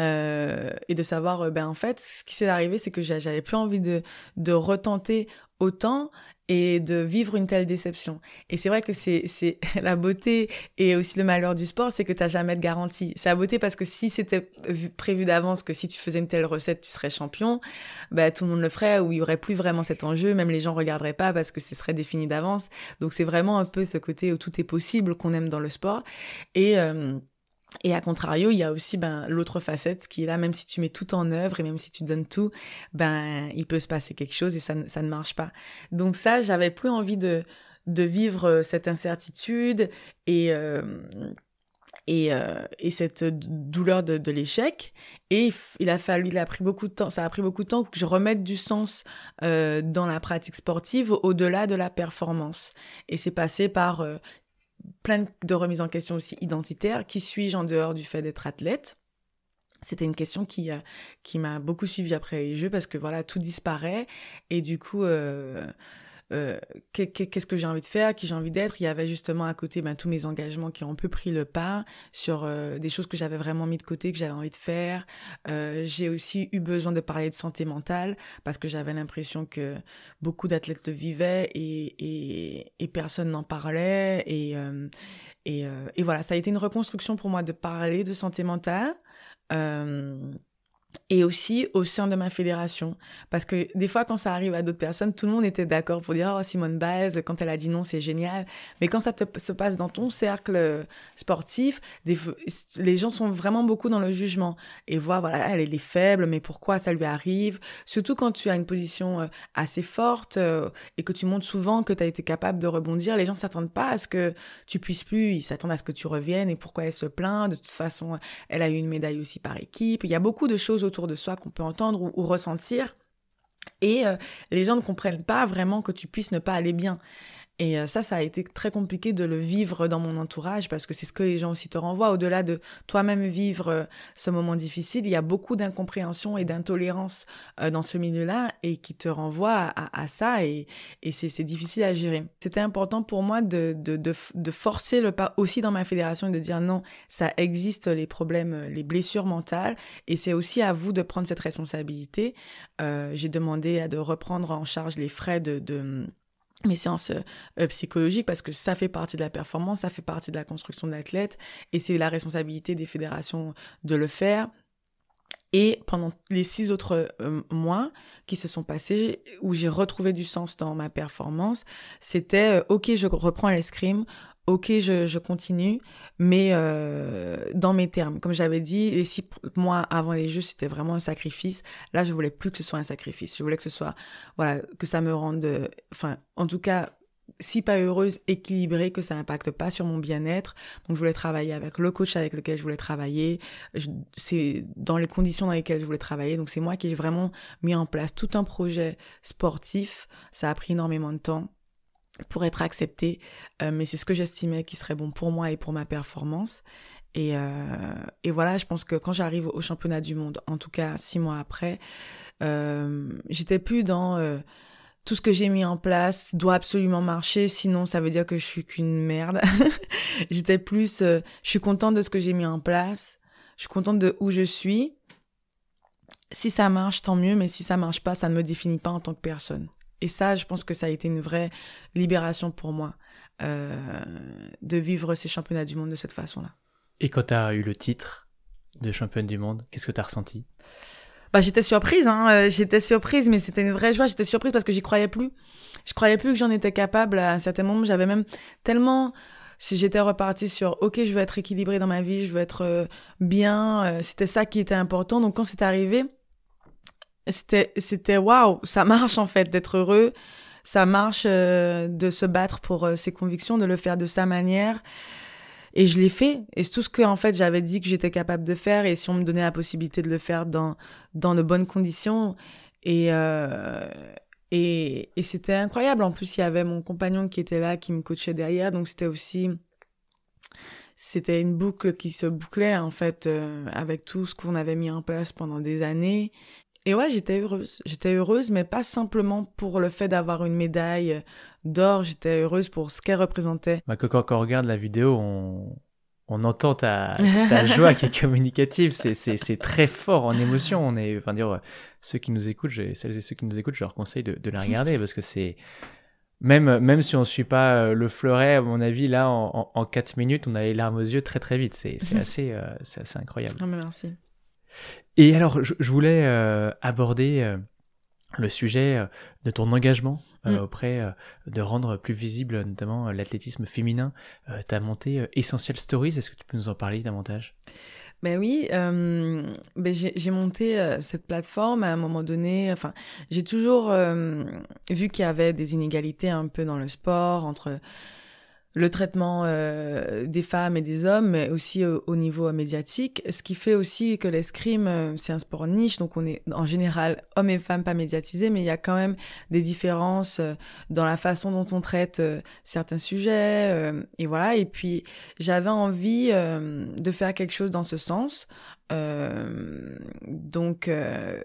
euh, et de savoir euh, ben en fait ce qui s'est arrivé c'est que j'a- j'avais plus envie de de retenter autant et de vivre une telle déception. Et c'est vrai que c'est (laughs) la beauté et aussi le malheur du sport, c'est que t'as jamais de garantie. C'est la beauté parce que si c'était vu- prévu d'avance que si tu faisais une telle recette, tu serais champion, bah tout le monde le ferait ou il y aurait plus vraiment cet enjeu, même les gens regarderaient pas parce que ce serait défini d'avance. Donc c'est vraiment un peu ce côté où tout est possible qu'on aime dans le sport et euh, et à contrario, il y a aussi ben, l'autre facette qui est là, même si tu mets tout en œuvre et même si tu donnes tout, ben il peut se passer quelque chose et ça, ne- marche pas. Donc ça, j'avais plus envie de, vivre euh, cette incertitude et, euh, euh, et cette douleur de, l'échec. Et il a fallu, il a pris beaucoup de temps, ça a pris beaucoup de temps que je remette du sens dans la pratique sportive au-delà de la performance. Et c'est passé par plein de remises en question aussi identitaires. Qui suis-je en dehors du fait d'être athlète? C'était une question qui euh, qui m'a beaucoup suivi après les jeux parce que voilà tout disparaît et du coup euh, euh, qu'est- qu'est- qu'est-ce que j'ai envie de faire, qui j'ai envie d'être? Il y avait justement à côté ben, tous mes engagements qui ont un peu pris le pas sur euh, des choses que j'avais vraiment mis de côté, que j'avais envie de faire. Euh, j'ai aussi eu besoin de parler de santé mentale parce que j'avais l'impression que beaucoup d'athlètes le vivaient et, et, et personne n'en parlait. Et, et voilà, ça a été une reconstruction pour moi de parler de santé mentale. Et aussi au sein de ma fédération. Parce que des fois, quand ça arrive à d'autres personnes, tout le monde était d'accord pour dire, oh, Simone Biles, quand elle a dit non, c'est génial. Mais quand ça se passe dans ton cercle sportif, les gens sont vraiment beaucoup dans le jugement et voient, voilà, elle, est faible, mais pourquoi ça lui arrive? Surtout quand tu as une position euh, assez forte euh, et que tu montres souvent que tu as été capable de rebondir, les gens s'attendent pas à ce que tu puisses plus, ils s'attendent à ce que tu reviennes et pourquoi elle se plaint. De toute façon, elle a eu une médaille aussi par équipe. Il y a beaucoup de choses autour de soi qu'on peut entendre ou, ressentir. Et euh, les gens ne comprennent pas vraiment que tu puisses ne pas aller bien. Et euh, ça, ça a été très compliqué de le vivre dans mon entourage parce que c'est ce que les gens aussi te renvoient. Au-delà de toi-même vivre euh, ce moment difficile, il y a beaucoup d'incompréhension et d'intolérance euh, dans ce milieu-là et qui te renvoient à, ça et, c'est difficile à gérer. C'était important pour moi de, de, de, forcer le pas aussi dans ma fédération et de dire non, ça existe les problèmes, les blessures mentales et c'est aussi à vous de prendre cette responsabilité. J'ai demandé à de reprendre en charge les frais de, de mes séances euh, psychologiques parce que ça fait partie de la performance, ça fait partie de la construction de l'athlète et c'est la responsabilité des fédérations de le faire. Et pendant les six autres euh, mois qui se sont passés, où j'ai retrouvé du sens dans ma performance, c'était euh, ok, je reprends l'escrime, ok, je, continue, mais euh, dans mes termes. Comme j'avais dit, et si moi, avant les Jeux, c'était vraiment un sacrifice, là, je voulais plus que ce soit un sacrifice. Je voulais que ce soit, voilà, que ça me rende, enfin, en tout cas, si pas heureuse, équilibrée, que ça n'impacte pas sur mon bien-être. Donc, je voulais travailler avec le coach avec lequel je voulais travailler. C'est dans les conditions dans lesquelles je voulais travailler. Donc, c'est moi qui ai vraiment mis en place tout un projet sportif. Ça a pris énormément de temps pour être accepté, euh, mais c'est ce que j'estimais qui serait bon pour moi et pour ma performance. Et, euh, et voilà, je pense que quand j'arrive au championnat du monde, en tout cas six mois après, euh, j'étais plus dans euh, tout ce que j'ai mis en place doit absolument marcher, sinon ça veut dire que je suis qu'une merde. (laughs) j'étais plus, euh, je suis contente de ce que j'ai mis en place, je suis contente de où je suis. Si ça marche, tant mieux, mais si ça marche pas, ça ne me définit pas en tant que personne. Et ça, je pense que ça a été une vraie libération pour moi euh, de vivre ces championnats du monde de cette façon-là. Et quand tu as eu le titre de championne du monde, qu'est-ce que tu as ressenti? Bah, j'étais surprise, hein. Euh, j'étais surprise, mais c'était une vraie joie. J'étais surprise parce que j'y croyais plus. Je croyais plus que j'en étais capable. À un certain moment, j'avais même tellement si j'étais repartie sur ok je veux être équilibrée dans ma vie je veux être euh, bien euh, c'était ça qui était important donc quand c'est arrivé c'était c'était waouh ça marche en fait d'être heureux. Ça marche euh, de se battre pour euh, ses convictions de le faire de sa manière. Et je l'ai fait. Et c'est tout ce que en fait j'avais dit que j'étais capable de faire. Et si on me donnait la possibilité de le faire dans dans de bonnes conditions. Et euh, et, et c'était incroyable. En plus il y avait mon compagnon qui était là qui me coachait derrière. Donc c'était aussi c'était une boucle qui se bouclait en fait euh, avec tout ce qu'on avait mis en place pendant des années et ouais, j'étais heureuse. J'étais heureuse, mais pas simplement pour le fait d'avoir une médaille d'or. J'étais heureuse pour ce qu'elle représentait. Bah, quand, on regarde la vidéo, on, on entend ta, ta (laughs) joie qui est communicative. C'est très fort en émotion. On est, enfin, dire, ceux qui nous écoutent, celles et ceux qui nous écoutent, je leur conseille de, de la regarder parce que c'est, même, même si on ne suit pas euh, le fleuret, à mon avis, là, en, en, 4 minutes, on a les larmes aux yeux très très vite. C'est (laughs) assez, euh, c'est assez incroyable. Non, mais merci. Et alors, je, voulais euh, aborder euh, le sujet euh, de ton engagement mm. auprès de rendre plus visible notamment l'athlétisme féminin. tu as monté Essential Stories, est-ce que tu peux nous en parler davantage? Ben oui, ben j'ai monté cette plateforme à un moment donné. Enfin, j'ai toujours vu qu'il y avait des inégalités un peu dans le sport entre le traitement euh, des femmes et des hommes, mais aussi au, niveau médiatique. Ce qui fait aussi que l'escrime, euh, c'est un sport niche, donc on est en général hommes et femmes pas médiatisés, mais il y a quand même des différences euh, dans la façon dont on traite certains sujets. et voilà, et puis j'avais envie de faire quelque chose dans ce sens. Euh, donc, euh,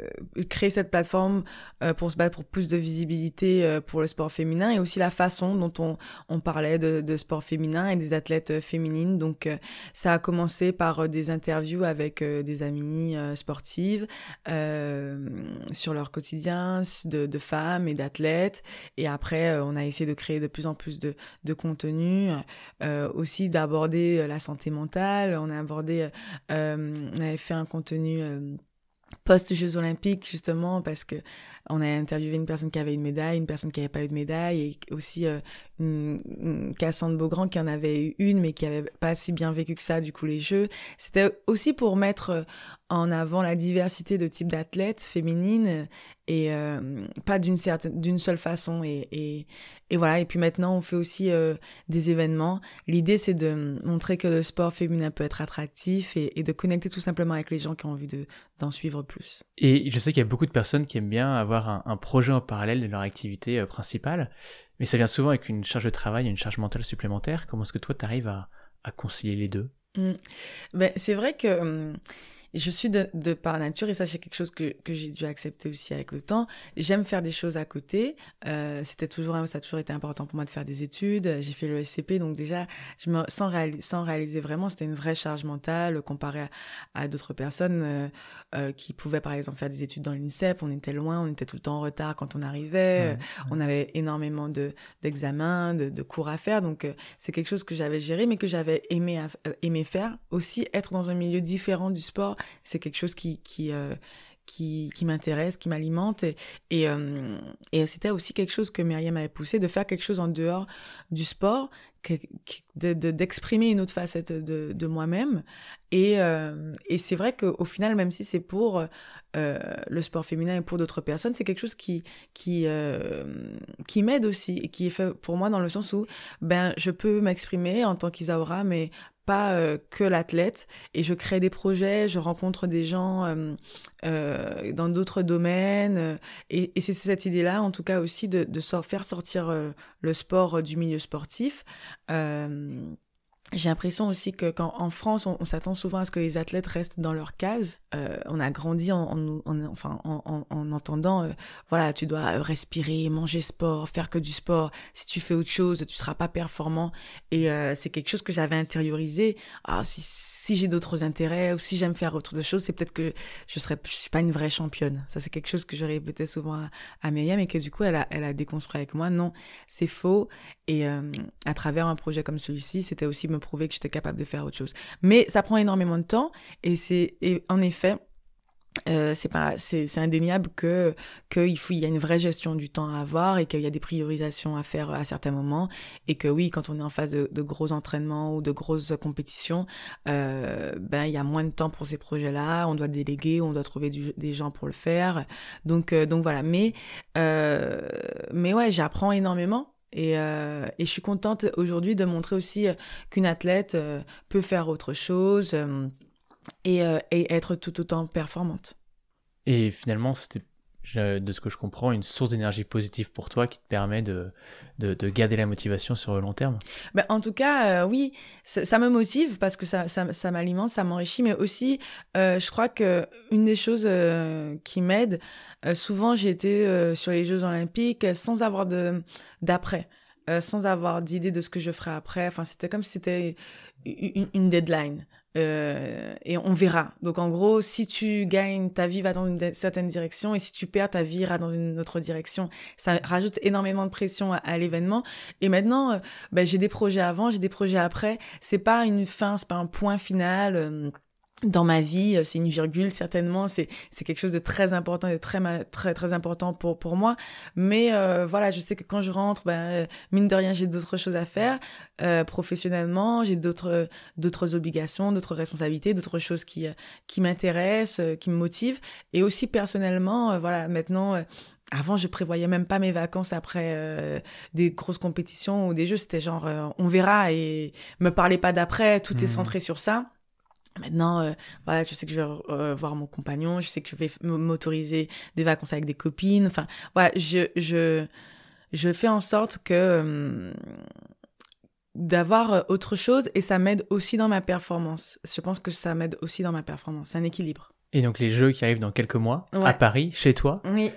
créer cette plateforme euh, pour se battre pour plus de visibilité pour le sport féminin et aussi la façon dont on, parlait de, sport féminin et des athlètes féminines. Donc, ça a commencé par des interviews avec des amies sportives sur leur quotidien de, femmes et d'athlètes. Et après, on a essayé de créer de plus en plus de, contenu, aussi d'aborder la santé mentale. On a abordé, avait fait un contenu euh, post-Jeux Olympiques, justement, parce que on a interviewé une personne qui avait une médaille, une personne qui n'avait pas eu de médaille, et aussi euh, Cassandre Beaugrand qui en avait eu une, mais qui avait pas si bien vécu que ça, du coup, les Jeux. C'était aussi pour mettre euh, en avant la diversité de types d'athlètes féminines et pas d'une certaine d'une seule façon et, et, et voilà et puis maintenant on fait aussi euh, des événements. L'idée c'est de montrer que le sport féminin peut être attractif et, et de connecter tout simplement avec les gens qui ont envie de d'en suivre plus. Et je sais qu'il y a beaucoup de personnes qui aiment bien avoir un, un projet en parallèle de leur activité euh, principale mais ça vient souvent avec une charge de travail une charge mentale supplémentaire. Comment est-ce que toi tu arrives à, à concilier les deux? Mmh. ben, c'est vrai que hum, je suis de, de, par nature, et ça c'est quelque chose que, que j'ai dû accepter aussi avec le temps, j'aime faire des choses à côté. Euh, c'était toujours, ça a toujours été important pour moi de faire des études. J'ai fait le SCP, donc déjà, je me, sans, sans réaliser vraiment, c'était une vraie charge mentale comparé à, à d'autres personnes euh, euh, qui pouvaient par exemple faire des études dans l'INSEP. On était loin, on était tout le temps en retard quand on arrivait. On avait énormément de d'examens, de, de, cours à faire. Donc c'est quelque chose que j'avais géré, mais que j'avais aimé, aimé faire. Aussi, être dans un milieu différent du sport c'est quelque chose qui qui euh, qui, qui m'intéresse, qui m'alimente. Et, et, euh, et c'était aussi quelque chose que Myriam m'avait poussé, de faire quelque chose en dehors du sport, d'exprimer une autre facette de, de moi-même. Et, euh, et c'est vrai qu'au final, même si c'est pour le sport féminin et pour d'autres personnes, c'est quelque chose qui, qui, qui m'aide aussi et qui est fait pour moi dans le sens où ben, je peux m'exprimer en tant qu'Isaura, mais pas euh, que l'athlète. Et je crée des projets, je rencontre des gens euh, euh, dans d'autres domaines et, c'est cette idée-là en tout cas aussi de faire sortir le sport du milieu sportif j'ai l'impression aussi que quand en France, on, s'attend souvent à ce que les athlètes restent dans leur case. Euh, on a grandi en, en, enfin, en, en entendant, euh, voilà, tu dois euh, respirer, manger sport, faire que du sport. Si tu fais autre chose, tu seras pas performant. Et c'est quelque chose que j'avais intériorisé. Ah, si, si j'ai d'autres intérêts ou si j'aime faire autre chose, c'est peut-être que je serais, je suis pas une vraie championne. Ça, c'est quelque chose que je répétais souvent à, à Myriam et que du coup, elle a, elle a déconstruit avec moi. Non, c'est faux. Et à travers un projet comme celui-ci, c'était aussi prouver que j'étais capable de faire autre chose. Mais ça prend énormément de temps et c'est en effet euh, c'est pas c'est indéniable que qu'il faut il y a une vraie gestion du temps à avoir et qu'il y a des priorisations à faire à certains moments et que oui quand on est en phase de, gros entraînements ou de grosses compétitions euh, ben il y a moins de temps pour ces projets là on doit déléguer on doit trouver des gens pour le faire donc euh, donc voilà mais mais ouais j'apprends énormément et, euh, et, je suis contente aujourd'hui de montrer aussi euh, qu'une athlète euh, peut faire autre chose et, et, être tout autant performante. Et finalement, c'était, de ce que je comprends, une source d'énergie positive pour toi qui te permet de, de, de garder la motivation sur le long terme. Ben, en tout cas, oui, ça, me motive parce que ça, ça, ça m'alimente, ça m'enrichit, mais aussi, je crois que une des choses qui m'aide, euh, souvent, j'ai été euh, sur les Jeux Olympiques sans avoir de d'après, euh, sans avoir d'idée de ce que je ferais après. Enfin, c'était comme si c'était une, deadline. Et on verra. Donc en gros, si tu gagnes, ta vie va dans une certaine direction, et si tu perds, ta vie ira dans une autre direction. Ça rajoute énormément de pression à, l'événement. Et maintenant, ben, j'ai des projets avant, j'ai des projets après. C'est pas une fin, c'est pas un point final dans ma vie, euh, c'est une virgule certainement, c'est c'est quelque chose de très important et de très très très important pour pour moi. Mais euh, voilà, je sais que quand je rentre, ben euh, mine de rien, j'ai d'autres choses à faire euh, professionnellement, j'ai d'autres d'autres obligations, d'autres responsabilités, d'autres choses qui qui m'intéressent, qui me motivent, et aussi personnellement, voilà, maintenant. avant, je prévoyais même pas mes vacances après des grosses compétitions ou des jeux. C'était genre, on verra et me parlez pas d'après. Tout est mmh. centré sur ça. Maintenant, euh, voilà, je sais que je vais euh, voir mon compagnon, je sais que je vais m'autoriser des vacances avec des copines. Enfin, voilà, je, je, je fais en sorte que euh, d'avoir autre chose et ça m'aide aussi dans ma performance. Je pense que ça m'aide aussi dans ma performance. C'est un équilibre. Et donc les jeux qui arrivent dans quelques mois à Paris, chez toi. Oui.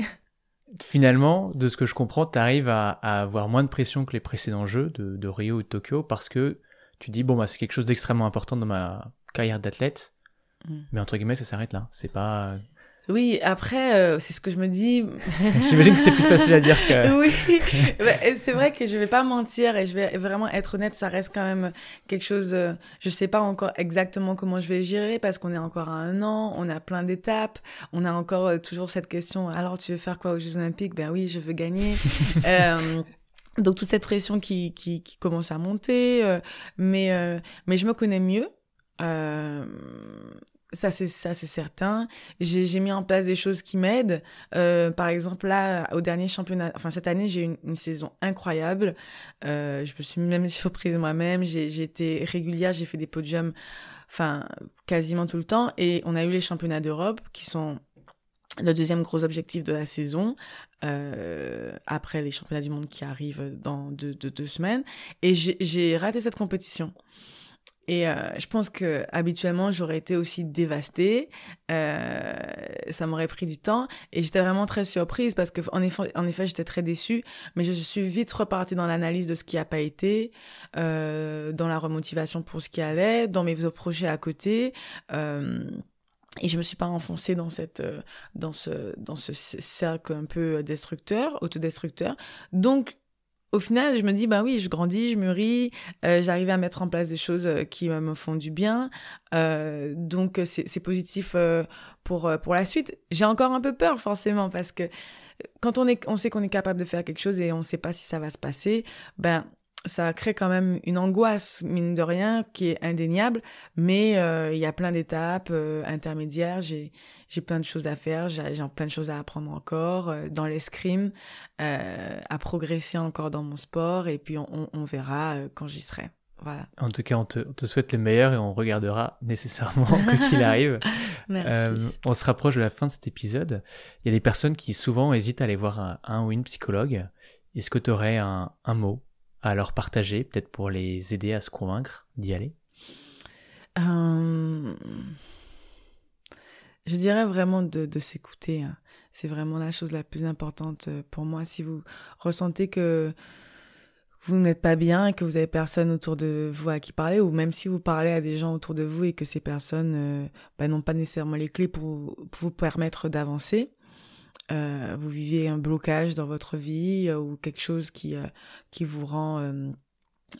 Finalement, de ce que je comprends, tu arrives à, avoir moins de pression que les précédents jeux de, de Rio ou de Tokyo parce que tu dis bon bah c'est quelque chose d'extrêmement important dans ma carrière d'athlète. Mm. Mais entre guillemets, ça s'arrête là. C'est pas. Oui, après, euh, c'est ce que je me dis. (laughs) J'imagine que c'est plus facile à dire que. (laughs) oui, bah, c'est vrai que je vais pas mentir et je vais vraiment être honnête, ça reste quand même quelque chose. Euh, je sais pas encore exactement comment je vais gérer parce qu'on est encore à un an, on a plein d'étapes, on a encore euh, toujours cette question. Alors, tu veux faire quoi aux Jeux Olympiques? Ben oui, je veux gagner. (laughs) donc toute cette pression qui, qui, qui commence à monter, mais mais je me connais mieux. Euh, ça c'est ça c'est certain. J'ai mis en place des choses qui m'aident. Euh, par exemple là au dernier championnat, enfin cette année j'ai eu une, saison incroyable. Euh, je me suis même (laughs) surprise moi-même. J'ai été régulière, j'ai fait des podiums, enfin quasiment tout le temps. Et on a eu les championnats d'Europe qui sont le deuxième gros objectif de la saison, après les championnats du monde qui arrivent dans deux semaines. Et j'ai raté cette compétition. Et euh, je pense que habituellement j'aurais été aussi dévastée. Euh, ça m'aurait pris du temps et j'étais vraiment très surprise parce que en effet, j'étais très déçue. Mais je suis vite repartie dans l'analyse de ce qui a pas été, euh, dans la remotivation pour ce qui allait, dans mes projets à côté. Et je me suis pas enfoncée dans ce dans ce cercle un peu destructeur autodestructeur donc au final, je me dis, bah oui, je grandis, je mûris, euh, j'arrive à mettre en place des choses euh, qui me font du bien. Euh, donc, c'est positif euh, pour, pour la suite. J'ai encore un peu peur, forcément, parce que quand on, est, on sait qu'on est capable de faire quelque chose et on ne sait pas si ça va se passer, ben, ça crée quand même une angoisse, mine de rien, qui est indéniable, mais il y a plein d'étapes intermédiaires, j'ai j'ai plein de choses à faire, j'ai plein de choses à apprendre encore dans l'escrime, à progresser encore dans mon sport, et puis on, on verra quand j'y serai. En tout cas, on te, souhaite le meilleur et on regardera nécessairement quoi qu'il arrive. (laughs) Euh, on se rapproche de la fin de cet épisode. Il y a des personnes qui souvent hésitent à aller voir un, ou une psychologue. Est-ce que tu aurais un, mot à leur partager, peut-être pour les aider à se convaincre d'y aller? Euh, Je dirais vraiment de, s'écouter. Hein. C'est vraiment la chose la plus importante euh, pour moi. Si vous ressentez que vous n'êtes pas bien que vous avez personne autour de vous à qui parler, ou même si vous parlez à des gens autour de vous et que ces personnes euh, bah, n'ont pas nécessairement les clés pour, vous permettre d'avancer, euh, vous vivez un blocage dans votre vie euh, ou quelque chose qui, qui vous rend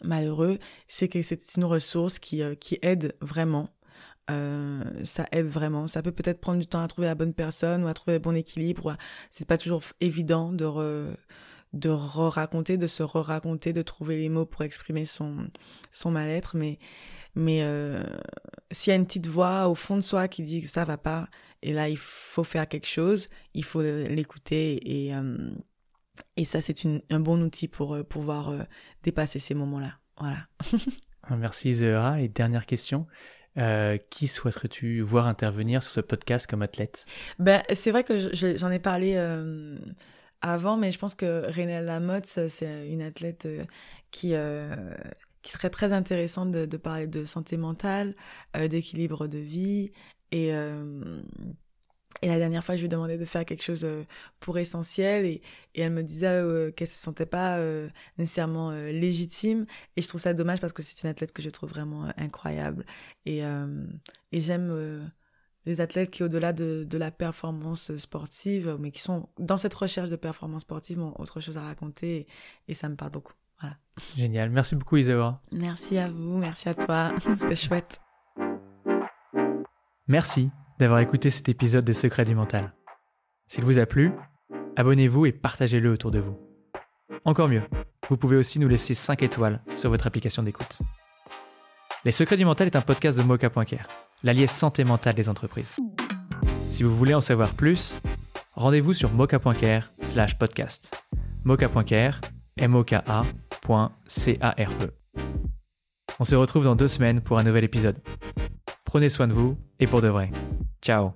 malheureux, c'est que c'est une ressource qui, qui aide vraiment. ça aide vraiment. Ça peut peut-être prendre du temps à trouver la bonne personne ou à trouver le bon équilibre. C'est pas toujours évident de, de re-raconter, de se re-raconter, de trouver les mots pour exprimer son, son mal-être. Mais, mais euh, s'il y a une petite voix au fond de soi qui dit que ça va pas, et là, il faut faire quelque chose, il faut l'écouter. Et, euh, et ça, c'est un bon outil pour euh, pouvoir dépasser ces moments-là. Voilà. (laughs) Merci Zéhara. Et dernière question. qui souhaiterais-tu voir intervenir sur ce podcast comme athlète? Ben, C'est vrai que j'en ai parlé avant, mais je pense que René Lamotte, c'est une athlète euh, qui, euh, qui serait très intéressante de, parler de santé mentale, euh, d'équilibre de vie. Et, et la dernière fois, je lui demandais de faire quelque chose pour essentiel et, et elle me disait qu'elle se sentait pas nécessairement légitime. Et je trouve ça dommage parce que c'est une athlète que je trouve vraiment incroyable. Et, et j'aime des athlètes qui, au-delà de, de, la performance sportive, mais qui sont dans cette recherche de performance sportive, ont autre chose à raconter et, ça me parle beaucoup. Voilà. Génial. Merci beaucoup, Isaura. Merci à vous, merci à toi. (laughs) C'était chouette. Merci d'avoir écouté cet épisode des Secrets du Mental. S'il vous a plu, abonnez-vous et partagez-le autour de vous. Encore mieux, vous pouvez aussi nous laisser 5 étoiles sur votre application d'écoute. Les Secrets du Mental est un podcast de mocha.care l'allié santé mentale des entreprises. Si vous voulez en savoir plus, rendez-vous sur mocha.care slash podcast. mocha.care, m o k c a r e On se retrouve dans deux semaines pour un nouvel épisode. Prenez soin de vous et pour de vrai. Ciao